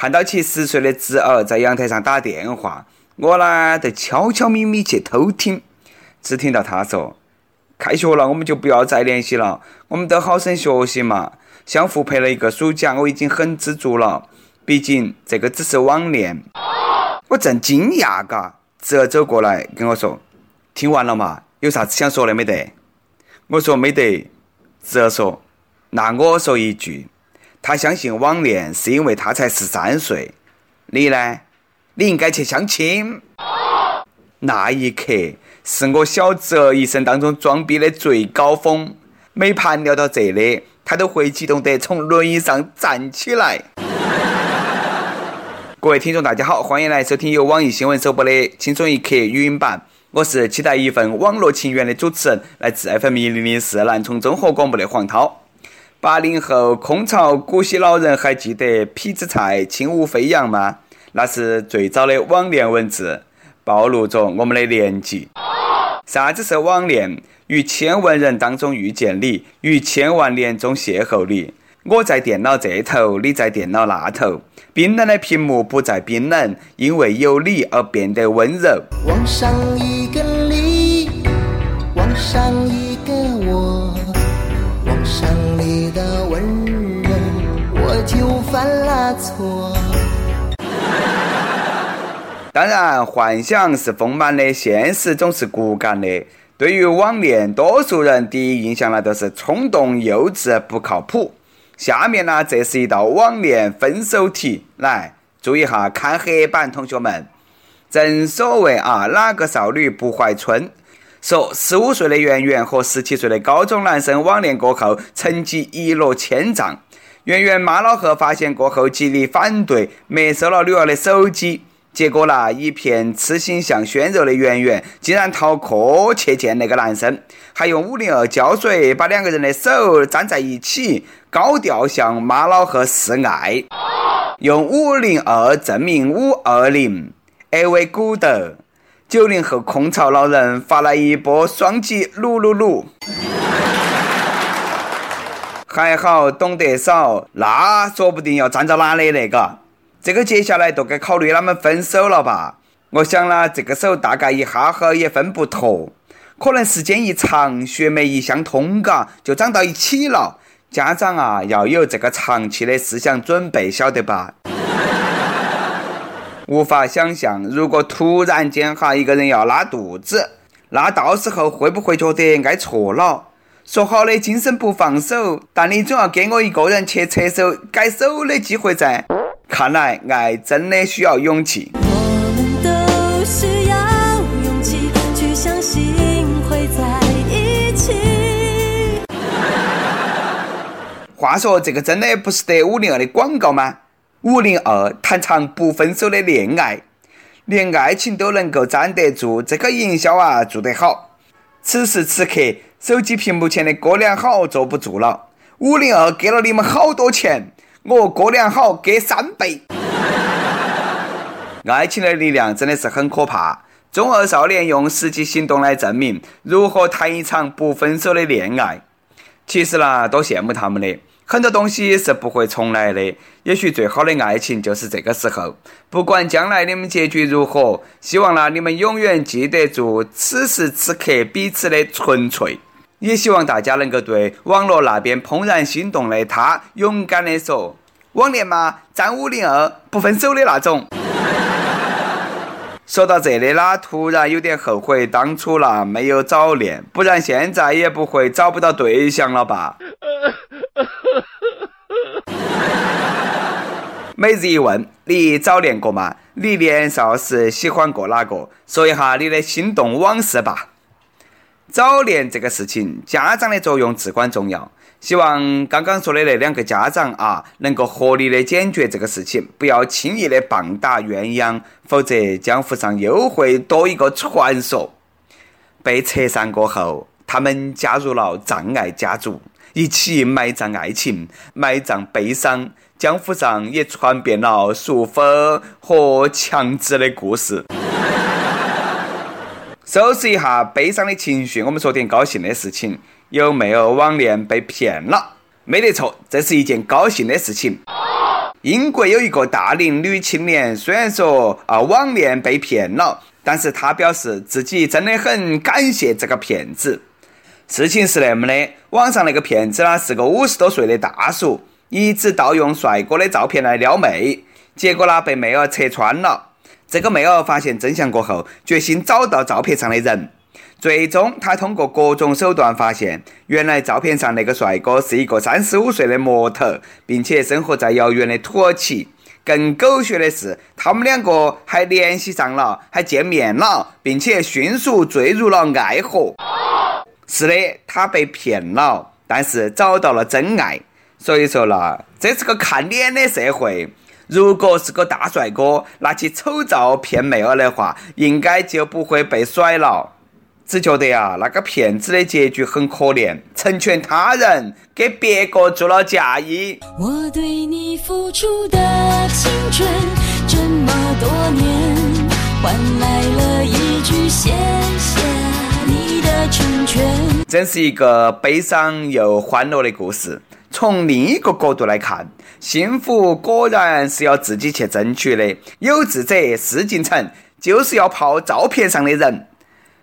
看到其十岁的侄儿在阳台上打电话，我呢就悄悄咪咪去偷听，只听到他说：“开学了，我们就不要再联系了，我们都好生学习嘛。相互陪了一个暑假，我已经很知足了。毕竟这个只是网恋。”我正惊讶嘎，侄儿走过来跟我说：“听完了嘛？有啥子想说的没得？”我说：“没得。”侄儿说：“那我说一句，他相信网恋是因为他才十三岁，你呢？你应该去相亲。”那一刻是我小侄儿一生当中装逼的最高峰，每盘聊到这里，他都会激动得从轮椅上站起来。各位听众，大家好，欢迎来收听由网易新闻首播的《轻松一刻》语音版。我是期待一份网络情缘的主持人，来自 FM 一零零四南充综合广播的黄涛。八零后空巢古稀老人还记得痞子蔡轻舞飞扬吗？那是最早的网恋文字，暴露着我们的年纪。啥子是网恋？于千万人当中遇见你，于千万年中邂逅你。我在电脑这头，你在电脑那头。冰冷的屏幕不再冰冷，因为有你而变得温柔。往上一个你，往上一就犯了错。当然，幻想是丰满的，现实总是骨感的。对于网恋，多数人第一印象呢都是冲动、幼稚、不靠谱。下面呢，这是一道网恋分手题，来注意哈，看黑板，同学们。正所谓啊，哪个少女不怀春？说十五岁的圆圆和十七岁的高中男生网恋过后，成绩一落千丈。圆圆妈老汉发现过后，极力反对，没收了女儿的手机。结果呢，一片痴心像鲜肉的圆圆，竟然逃课去见那个男生，还用五零二胶水把两个人的手粘在一起，高调向妈老汉示爱，用五零二证明五二零。哎喂，古德，九零后空巢老人发来一波双击，六六六。还好懂得少，那说不定要站到哪里那个。这个接下来都该考虑他们分手了吧？我想啦，这个手大概一哈哈也分不脱，可能时间一长，血脉一相通，嘎，就长到一起了。家长啊，要有这个长期的思想准备，晓得吧？无法想象，如果突然间哈一个人要拉肚子，那到时候会不会觉得挨错了？说好的今生不放手，但你总要给我一个人去厕所改手的机会噻。看来爱真的需要勇气。我们都需要勇气去相信会在一起。话说这个真的不是得五零二的广告吗？五零二谈场不分手的恋爱，连爱情都能够粘得住，这个营销啊做得好。此时此刻，手机屏幕前的哥俩好坐不住了。五零二给了你们好多钱。我哥俩好给三倍，爱情的力量真的是很可怕。中二少年用实际行动来证明如何谈一场不分手的恋爱。其实啦，多羡慕他们的，很多东西是不会重来的。也许最好的爱情就是这个时候。不管将来你们结局如何，希望啦你们永远记得住此时此刻彼此的纯粹。也希望大家能够对网络那边怦然心动的他勇敢的说：“网恋嘛，张五零二不分手的那种。”说到这里啦，突然有点后悔当初啦没有早恋，不然现在也不会找不到对象了吧？每日一问：你早恋过吗？你年少时喜欢过哪个？说一下你的心动往事吧。早恋这个事情，家长的作用至关重要。希望刚刚说的那两个家长啊，能够合理的解决这个事情，不要轻易的棒打鸳鸯，否则江湖上又会多一个传说。被拆散过后，他们加入了障碍家族，一起埋葬爱情，埋葬悲伤。江湖上也传遍了束缚和强制的故事。收拾一下悲伤的情绪，我们说点高兴的事情。有没有网恋被骗了？没得错，这是一件高兴的事情。英国有一个大龄女青年，虽然说啊网恋被骗了，但是她表示自己真的很感谢这个骗子。事情是那么的，网上那个骗子呢是个五十多岁的大叔，一直盗用帅哥的照片来撩妹，结果呢被妹儿拆穿了。这个妹儿发现真相过后，决心找到照片上的人。最终，她通过各种手段发现，原来照片上那个帅哥是一个三十五岁的模特，并且生活在遥远的土耳其。更狗血的是，他们两个还联系上了，还见面了，并且迅速坠入了爱河。是的，他被骗了，但是找到了真爱。所以说了，这是个看脸的社会。如果是个大帅哥拿起丑照骗妹儿的话，应该就不会被甩了。只觉得呀，那个骗子的结局很可怜，成全他人，给别个做了嫁衣。我对你付出的青春这么多年，换来了一句谢谢你的成全。真是一个悲伤又欢乐的故事。从另一个角度来看，幸福果然是要自己去争取的。有志者事竟成，就是要泡照片上的人。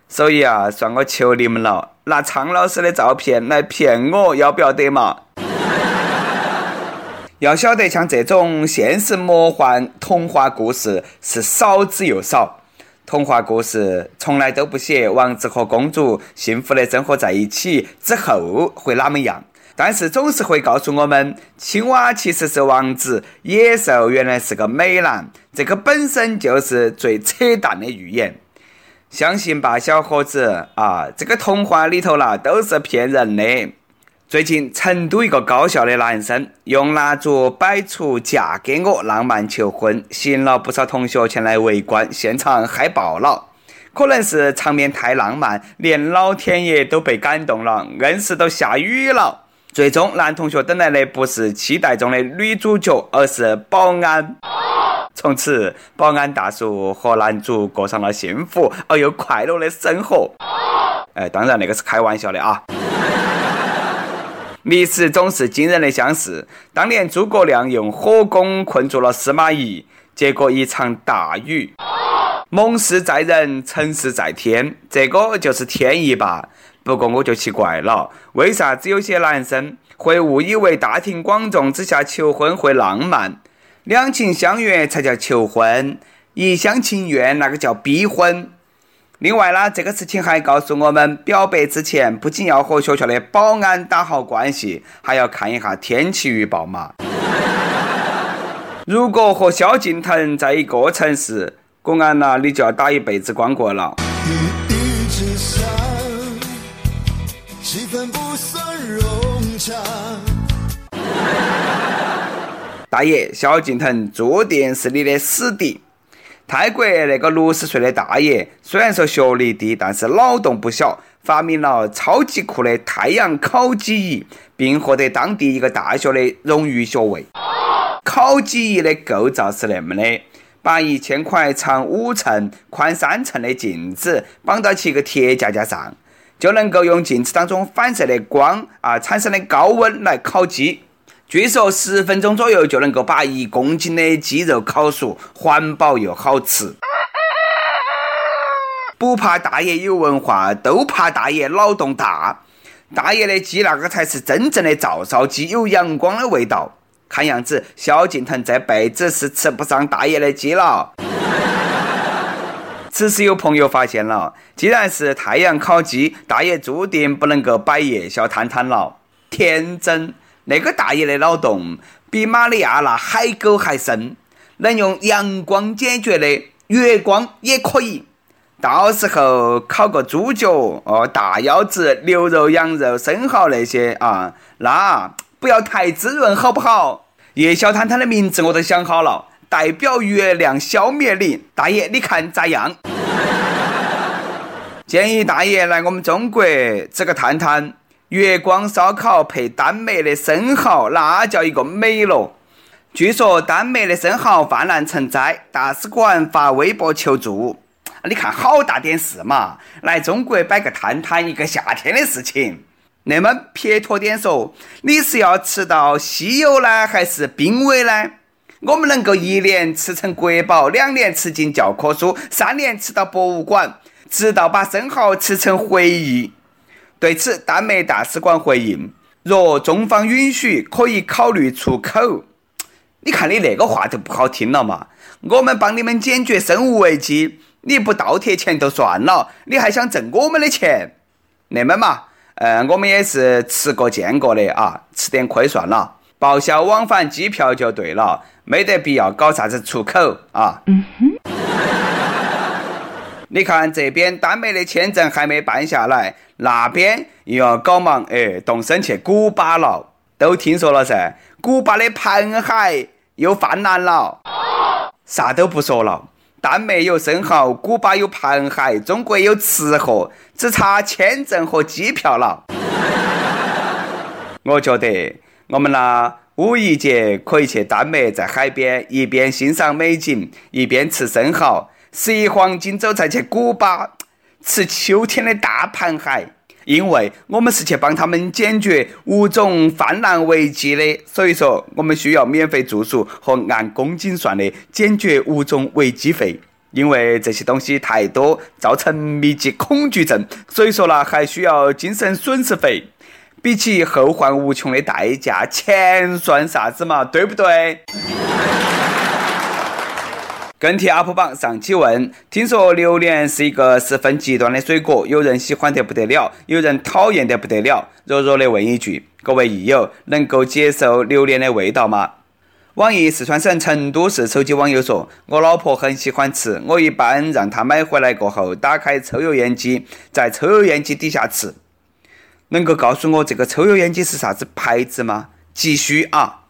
所以啊，算我求你们了，拿苍老师的照片来骗我，要不要得嘛？要晓得，像这种现实魔幻童话故事是少之又少。童话故事从来都不写王子和公主幸福的生活在一起之后会哪么样，但是总是会告诉我们，青蛙其实是王子，野兽原来是个美男。这个本身就是最扯淡的预言。相信吧，小伙子啊，这个童话里头啦都是骗人的。最近成都一个高校的男生用蜡烛摆出“嫁给我”浪漫求婚，吸引了不少同学前来围观，现场嗨爆了。可能是场面太浪漫，连老天爷都被感动了，硬是都下雨了。最终，男同学等来的不是期待中的女主角，而是保安。从此，保安大叔和男主过上了幸福而又快乐的生活。哎，当然那个是开玩笑的啊！历史总是惊人的相似。当年诸葛亮用火攻困住了司马懿，结果一场大雨。谋事在人，成事在天，这个就是天意吧。不过我就奇怪了，为啥子有些男生会误以为大庭广众之下求婚会浪漫？两情相悦才叫求婚，一厢情愿那个叫逼婚。另外呢，这个事情还告诉我们，表白之前不仅要和学校的保安打好关系，还要看一下天气预报嘛。如果和萧敬腾在一个城市，果然呐，你就要打一辈子光棍了。气氛不算融洽大爷，萧敬腾注定是你的死敌。泰国那个六十岁的大爷，虽然说学历低，但是脑洞不小，发明了超级酷的太阳烤鸡仪，并获得当地一个大学的荣誉学位。烤鸡仪的构造是那么的：把一千块长五寸、宽三寸的镜子绑到起一个铁架架上，就能够用镜子当中反射的光啊产生的高温来烤鸡。据说十分钟左右就能够把一公斤的鸡肉烤熟，环保又好吃。不怕大爷有文化，都怕大爷脑洞大。大爷的鸡那个才是真正的照烧鸡，有阳光的味道。看样子萧敬腾这辈子是吃不上大爷的鸡了。此时有朋友发现了，既然是太阳烤鸡，大爷注定不能够摆夜宵摊摊了。天真。那个大爷的脑洞比玛利亚那海沟还深，能用阳光解决的，月光也可以。到时候烤个猪脚、哦大腰子、牛肉、羊肉、生蚝那些啊，那不要太滋润，好不好？夜宵摊摊的名字我都想好了，代表月亮消灭你，大爷你看咋样？建议大爷来我们中国吃个摊摊。月光烧烤配丹麦的生蚝，那叫一个美咯！据说丹麦的生蚝泛滥成灾，大使馆发微博求助。你看好大点事嘛！来中国摆个摊摊，一个夏天的事情。那么撇脱点说，你是要吃到西柚呢，还是濒危呢？我们能够一年吃成国宝，两年吃进教科书，三年吃到博物馆，直到把生蚝吃成回忆。对此，丹麦大使馆回应：若中方允许，可以考虑出口。你看你那个话就不好听了嘛！我们帮你们解决生物危机，你不倒贴钱就算了，你还想挣我们的钱？那么嘛，呃，我们也是吃过见过的啊，吃点亏算了，报销往返机票就对了，没得必要搞啥子出口啊。你看这边丹麦的签证还没办下来，那边又要搞忙，哎，动身去古巴了，都听说了噻，古巴的盘海又泛滥了。啥都不说了。丹麦有生蚝，古巴有盘海，中国有吃货，只差签证和机票了。我觉得我们呢五一节可以去丹麦，在海边一边欣赏美景，一边吃生蚝；十一黄金周再去古巴吃秋天的大螃蟹。因为我们是去帮他们解决物种泛滥危机的，所以说我们需要免费住宿和按公斤算的解决物种危机费。因为这些东西太多，造成密集恐惧症，所以说呢，还需要精神损失费。比起后患无穷的代价，钱算啥子嘛？对不对？跟帖 UP 榜上期问：听说榴莲是一个十分极端的水果，有人喜欢得不得了，有人讨厌得不得了。弱弱的问一句：各位益友，能够接受榴莲的味道吗？网易四川省成都市手机网友说：我老婆很喜欢吃，我一般让她买回来过后，打开抽油烟机，在抽油烟机底下吃。能够告诉我这个抽油烟机是啥子牌子吗？急需啊！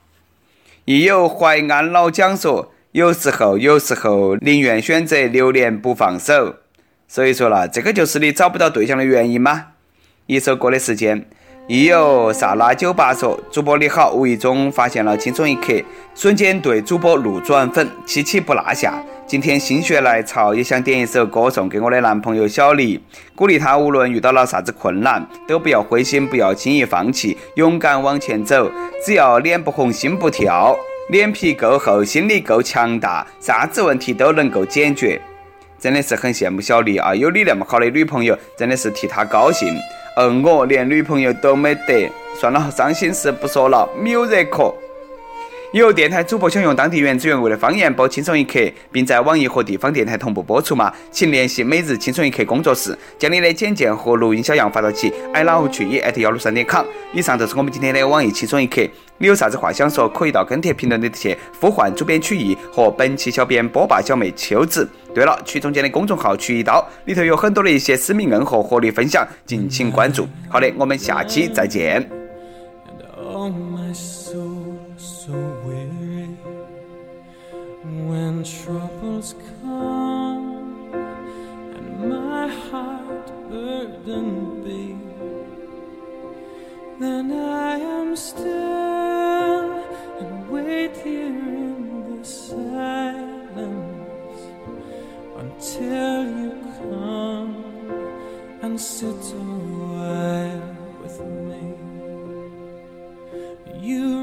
亦有淮安老蒋说。有时候，有时候宁愿选择留恋不放手。所以说啦，这个就是你找不到对象的原因吗？一首歌的时间，亦有萨拉酒吧说：“主播你好，无意中发现了轻松一刻，瞬间对主播路转粉，期期不落下。今天心血来潮，也想点一首歌送给我的男朋友小李，鼓励他无论遇到了啥子困难，都不要灰心，不要轻易放弃，勇敢往前走，只要脸不红心不跳。”脸皮够厚，心理够强大，啥子问题都能够解决，真的是很羡慕小丽啊！有你那么好的女朋友，真的是替她高兴。而我连女朋友都没得，算了，伤心事不说了，没有人可。有电台主播想用当地原汁原味的方言播《轻松一刻》，并在网易和地方电台同步播出吗？请联系每日轻松一刻工作室，将你的简介和录音小样发到其 i love 曲艺 at 幺六三点 com。以上就是我们今天的网易轻松一刻。你有啥子话想说，可以到跟帖评论里头去呼唤主编曲艺和本期小编波霸小妹秋子。对了，曲中间的公众号曲一刀里头有很多的一些私密硬货和你分享，敬请关注。好的，我们下期再见。When troubles come and my heart burdened be, then I am still and wait here in the silence until you come and sit a while with me. You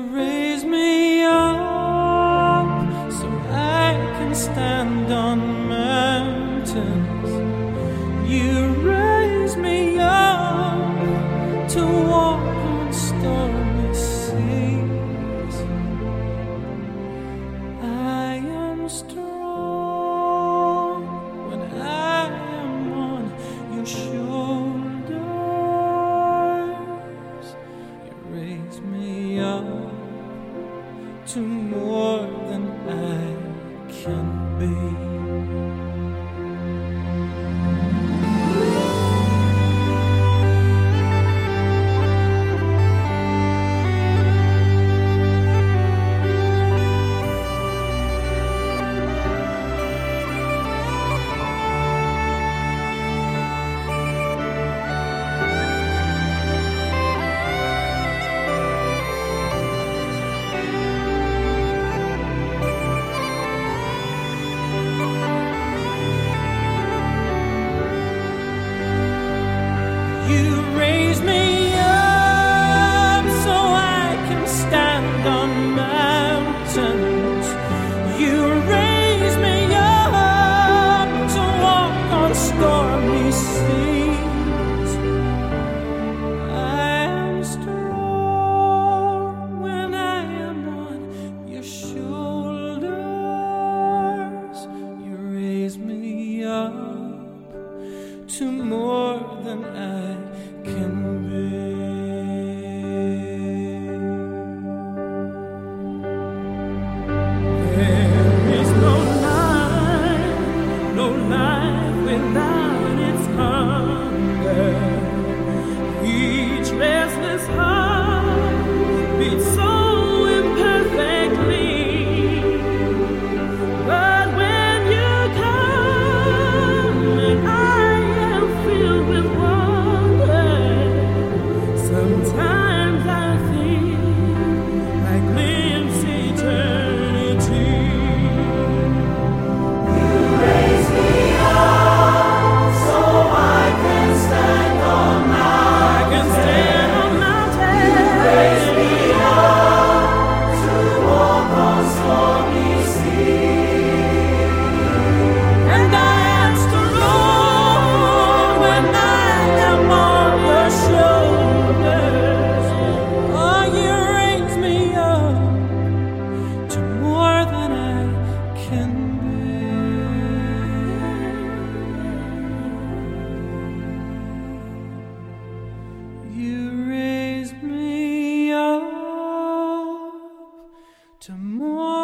沉默。